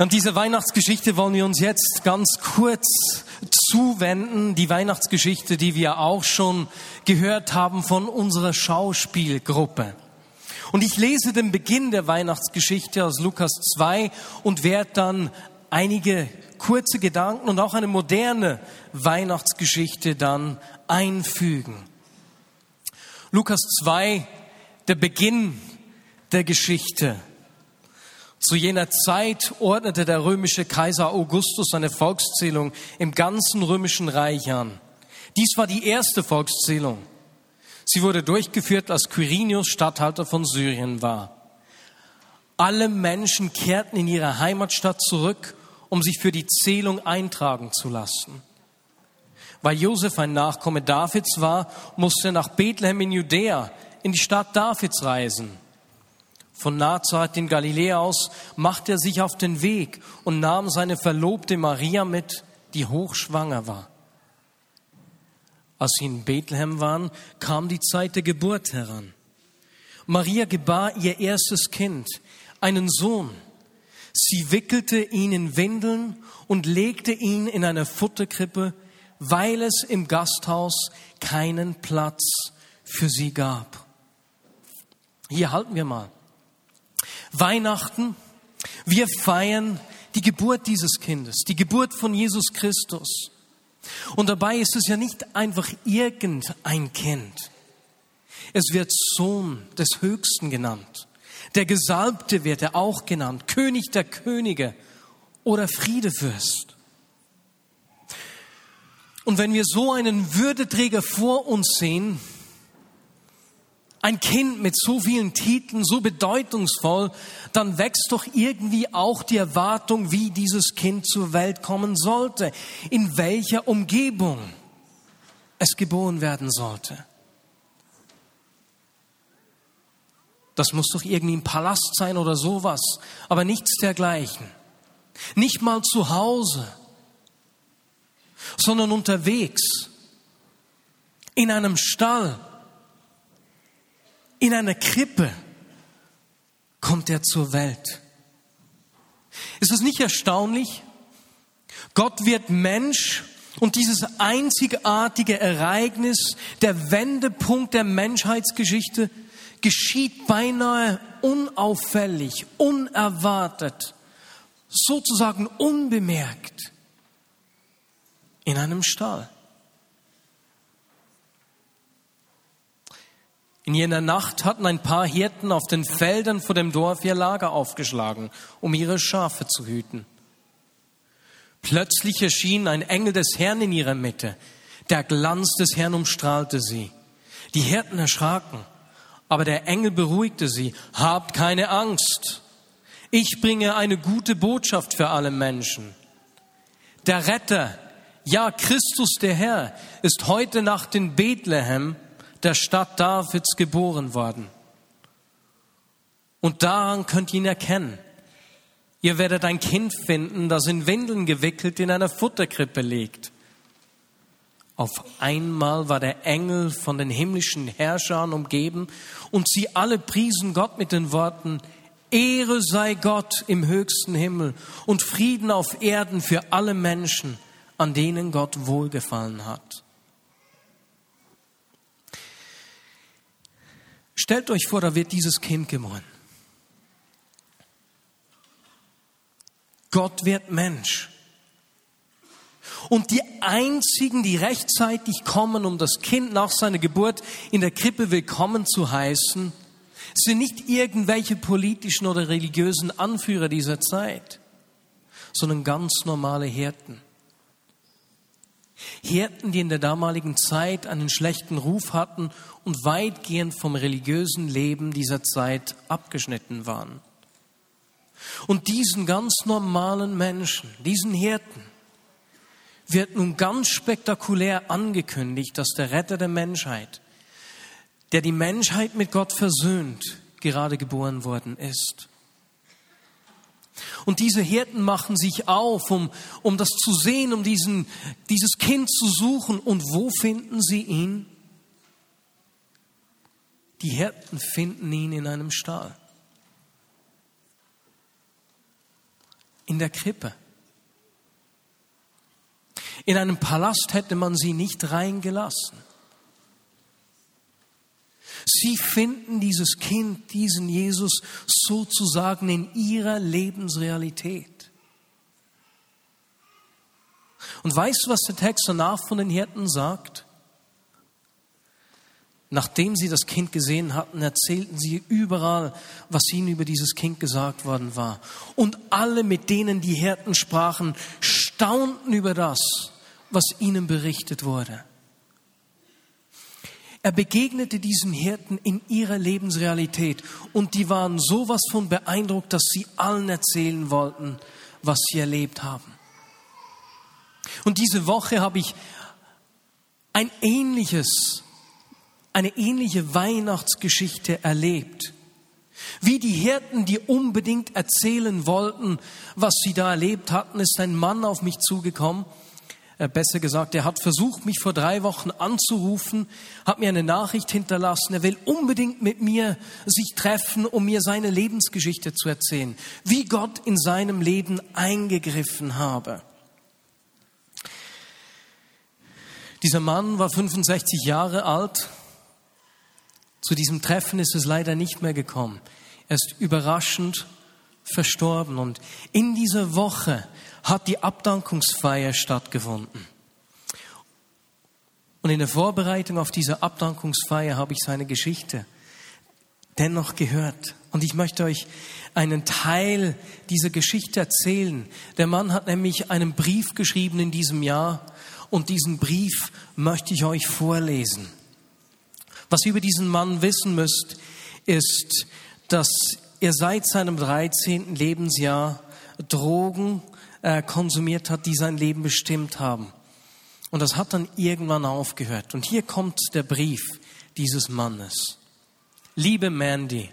Und diese Weihnachtsgeschichte wollen wir uns jetzt ganz kurz zuwenden. Die Weihnachtsgeschichte, die wir auch schon gehört haben von unserer Schauspielgruppe. Und ich lese den Beginn der Weihnachtsgeschichte aus Lukas 2 und werde dann einige kurze Gedanken und auch eine moderne Weihnachtsgeschichte dann einfügen. Lukas 2, der Beginn der Geschichte. Zu jener Zeit ordnete der römische Kaiser Augustus eine Volkszählung im ganzen römischen Reich an. Dies war die erste Volkszählung. Sie wurde durchgeführt, als Quirinius Statthalter von Syrien war. Alle Menschen kehrten in ihre Heimatstadt zurück, um sich für die Zählung eintragen zu lassen. Weil Josef ein Nachkomme Davids war, musste er nach Bethlehem in Judäa, in die Stadt Davids reisen. Von Nazareth in Galiläa aus machte er sich auf den Weg und nahm seine Verlobte Maria mit, die hochschwanger war. Als sie in Bethlehem waren, kam die Zeit der Geburt heran. Maria gebar ihr erstes Kind, einen Sohn. Sie wickelte ihn in Windeln und legte ihn in eine Futterkrippe, weil es im Gasthaus keinen Platz für sie gab. Hier halten wir mal. Weihnachten, wir feiern die Geburt dieses Kindes, die Geburt von Jesus Christus. Und dabei ist es ja nicht einfach irgendein Kind. Es wird Sohn des Höchsten genannt. Der Gesalbte wird er auch genannt, König der Könige oder Friedefürst. Und wenn wir so einen Würdeträger vor uns sehen, ein Kind mit so vielen Titeln, so bedeutungsvoll, dann wächst doch irgendwie auch die Erwartung, wie dieses Kind zur Welt kommen sollte, in welcher Umgebung es geboren werden sollte. Das muss doch irgendwie ein Palast sein oder sowas, aber nichts dergleichen. Nicht mal zu Hause, sondern unterwegs, in einem Stall, in einer Krippe kommt er zur Welt. Ist es nicht erstaunlich? Gott wird Mensch und dieses einzigartige Ereignis, der Wendepunkt der Menschheitsgeschichte, geschieht beinahe unauffällig, unerwartet, sozusagen unbemerkt in einem Stall. In jener Nacht hatten ein paar Hirten auf den Feldern vor dem Dorf ihr Lager aufgeschlagen, um ihre Schafe zu hüten. Plötzlich erschien ein Engel des Herrn in ihrer Mitte. Der Glanz des Herrn umstrahlte sie. Die Hirten erschraken, aber der Engel beruhigte sie. Habt keine Angst. Ich bringe eine gute Botschaft für alle Menschen. Der Retter, ja Christus der Herr, ist heute Nacht in Bethlehem der Stadt Davids geboren worden. Und daran könnt ihr ihn erkennen. Ihr werdet ein Kind finden, das in Windeln gewickelt in einer Futterkrippe liegt. Auf einmal war der Engel von den himmlischen Herrschern umgeben und sie alle priesen Gott mit den Worten, Ehre sei Gott im höchsten Himmel und Frieden auf Erden für alle Menschen, an denen Gott wohlgefallen hat. Stellt euch vor, da wird dieses Kind geboren. Gott wird Mensch. Und die einzigen, die rechtzeitig kommen, um das Kind nach seiner Geburt in der Krippe willkommen zu heißen, sind nicht irgendwelche politischen oder religiösen Anführer dieser Zeit, sondern ganz normale Hirten. Hirten, die in der damaligen Zeit einen schlechten Ruf hatten und weitgehend vom religiösen Leben dieser Zeit abgeschnitten waren. Und diesen ganz normalen Menschen, diesen Hirten, wird nun ganz spektakulär angekündigt, dass der Retter der Menschheit, der die Menschheit mit Gott versöhnt, gerade geboren worden ist. Und diese Hirten machen sich auf, um, um das zu sehen, um diesen, dieses Kind zu suchen. Und wo finden sie ihn? Die Hirten finden ihn in einem Stall. in der Krippe. In einem Palast hätte man sie nicht reingelassen. Sie finden dieses Kind, diesen Jesus sozusagen in ihrer Lebensrealität. Und weißt du, was der Text danach von den Hirten sagt? Nachdem sie das Kind gesehen hatten, erzählten sie überall, was ihnen über dieses Kind gesagt worden war. Und alle, mit denen die Hirten sprachen, staunten über das, was ihnen berichtet wurde. Er begegnete diesen Hirten in ihrer Lebensrealität und die waren sowas von beeindruckt, dass sie allen erzählen wollten, was sie erlebt haben. Und diese Woche habe ich ein ähnliches eine ähnliche Weihnachtsgeschichte erlebt. Wie die Hirten, die unbedingt erzählen wollten, was sie da erlebt hatten, ist ein Mann auf mich zugekommen. Äh, besser gesagt, er hat versucht, mich vor drei Wochen anzurufen, hat mir eine Nachricht hinterlassen. Er will unbedingt mit mir sich treffen, um mir seine Lebensgeschichte zu erzählen, wie Gott in seinem Leben eingegriffen habe. Dieser Mann war 65 Jahre alt, zu diesem Treffen ist es leider nicht mehr gekommen. Er ist überraschend verstorben und in dieser Woche hat die Abdankungsfeier stattgefunden. Und in der Vorbereitung auf diese Abdankungsfeier habe ich seine Geschichte dennoch gehört. Und ich möchte euch einen Teil dieser Geschichte erzählen. Der Mann hat nämlich einen Brief geschrieben in diesem Jahr und diesen Brief möchte ich euch vorlesen. Was ihr über diesen Mann wissen müsst, ist, dass er seit seinem 13. Lebensjahr Drogen äh, konsumiert hat, die sein Leben bestimmt haben. Und das hat dann irgendwann aufgehört. Und hier kommt der Brief dieses Mannes. Liebe Mandy,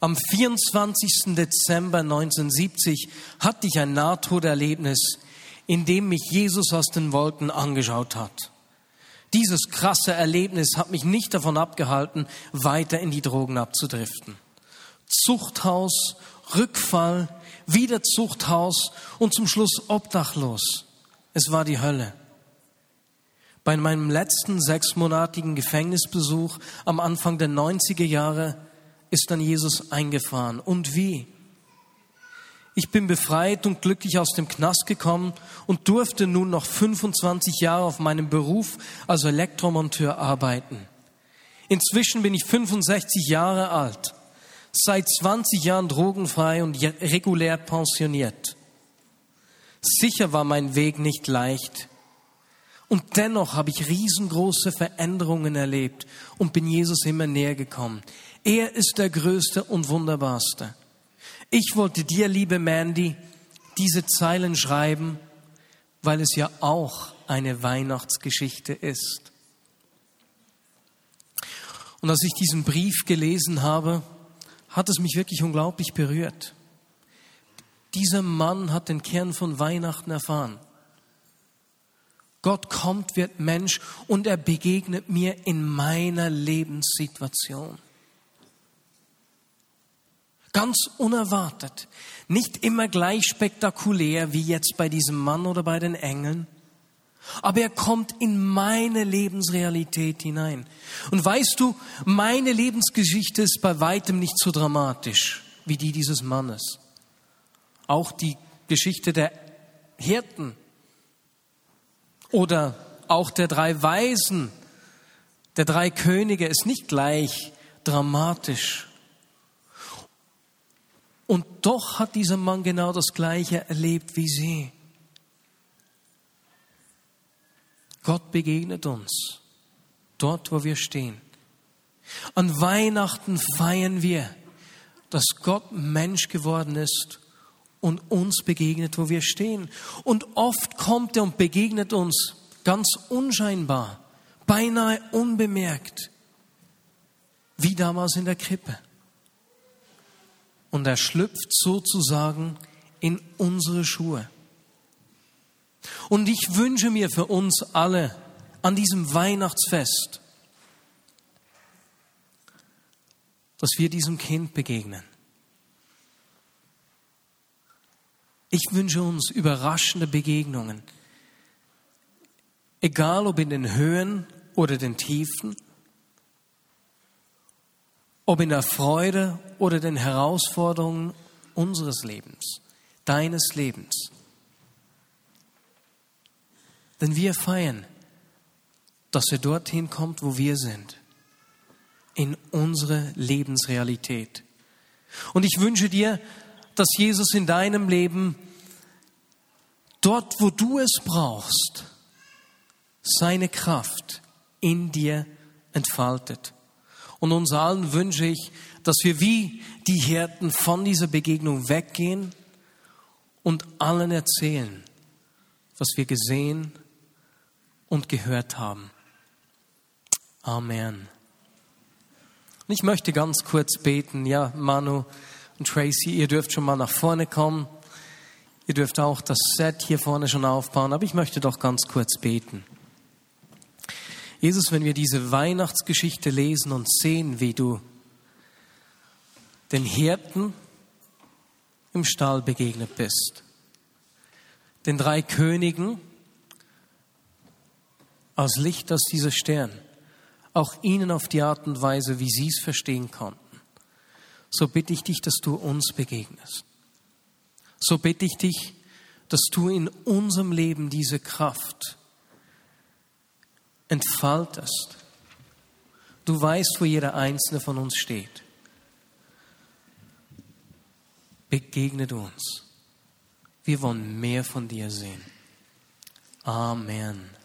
am 24. Dezember 1970 hatte ich ein Nahtoderlebnis, in dem mich Jesus aus den Wolken angeschaut hat. Dieses krasse Erlebnis hat mich nicht davon abgehalten, weiter in die Drogen abzudriften. Zuchthaus, Rückfall, wieder Zuchthaus und zum Schluss obdachlos. Es war die Hölle. Bei meinem letzten sechsmonatigen Gefängnisbesuch am Anfang der 90er Jahre ist dann Jesus eingefahren. Und wie? Ich bin befreit und glücklich aus dem Knast gekommen und durfte nun noch 25 Jahre auf meinem Beruf als Elektromonteur arbeiten. Inzwischen bin ich 65 Jahre alt, seit 20 Jahren drogenfrei und regulär pensioniert. Sicher war mein Weg nicht leicht. Und dennoch habe ich riesengroße Veränderungen erlebt und bin Jesus immer näher gekommen. Er ist der Größte und Wunderbarste. Ich wollte dir, liebe Mandy, diese Zeilen schreiben, weil es ja auch eine Weihnachtsgeschichte ist. Und als ich diesen Brief gelesen habe, hat es mich wirklich unglaublich berührt. Dieser Mann hat den Kern von Weihnachten erfahren. Gott kommt, wird Mensch und er begegnet mir in meiner Lebenssituation. Ganz unerwartet. Nicht immer gleich spektakulär wie jetzt bei diesem Mann oder bei den Engeln. Aber er kommt in meine Lebensrealität hinein. Und weißt du, meine Lebensgeschichte ist bei weitem nicht so dramatisch wie die dieses Mannes. Auch die Geschichte der Hirten oder auch der drei Weisen, der drei Könige ist nicht gleich dramatisch und doch hat dieser Mann genau das Gleiche erlebt wie sie. Gott begegnet uns dort, wo wir stehen. An Weihnachten feiern wir, dass Gott Mensch geworden ist und uns begegnet, wo wir stehen. Und oft kommt er und begegnet uns ganz unscheinbar, beinahe unbemerkt, wie damals in der Krippe und er schlüpft sozusagen in unsere Schuhe. Und ich wünsche mir für uns alle an diesem Weihnachtsfest, dass wir diesem Kind begegnen. Ich wünsche uns überraschende Begegnungen. Egal ob in den Höhen oder den Tiefen, ob in der Freude oder den Herausforderungen unseres Lebens, deines Lebens. Denn wir feiern, dass er dorthin kommt, wo wir sind, in unsere Lebensrealität. Und ich wünsche dir, dass Jesus in deinem Leben dort, wo du es brauchst, seine Kraft in dir entfaltet. Und uns allen wünsche ich, dass wir wie die Hirten von dieser Begegnung weggehen und allen erzählen, was wir gesehen und gehört haben. Amen. Und ich möchte ganz kurz beten. Ja, Manu und Tracy, ihr dürft schon mal nach vorne kommen. Ihr dürft auch das Set hier vorne schon aufbauen, aber ich möchte doch ganz kurz beten. Jesus, wenn wir diese Weihnachtsgeschichte lesen und sehen, wie du den Hirten im Stall begegnet bist, den drei Königen aus Licht aus dieser Stern, auch ihnen auf die Art und Weise, wie sie es verstehen konnten, so bitte ich dich, dass du uns begegnest. So bitte ich dich, dass du in unserem Leben diese Kraft entfaltest. Du weißt, wo jeder einzelne von uns steht. Begegne du uns. Wir wollen mehr von dir sehen. Amen.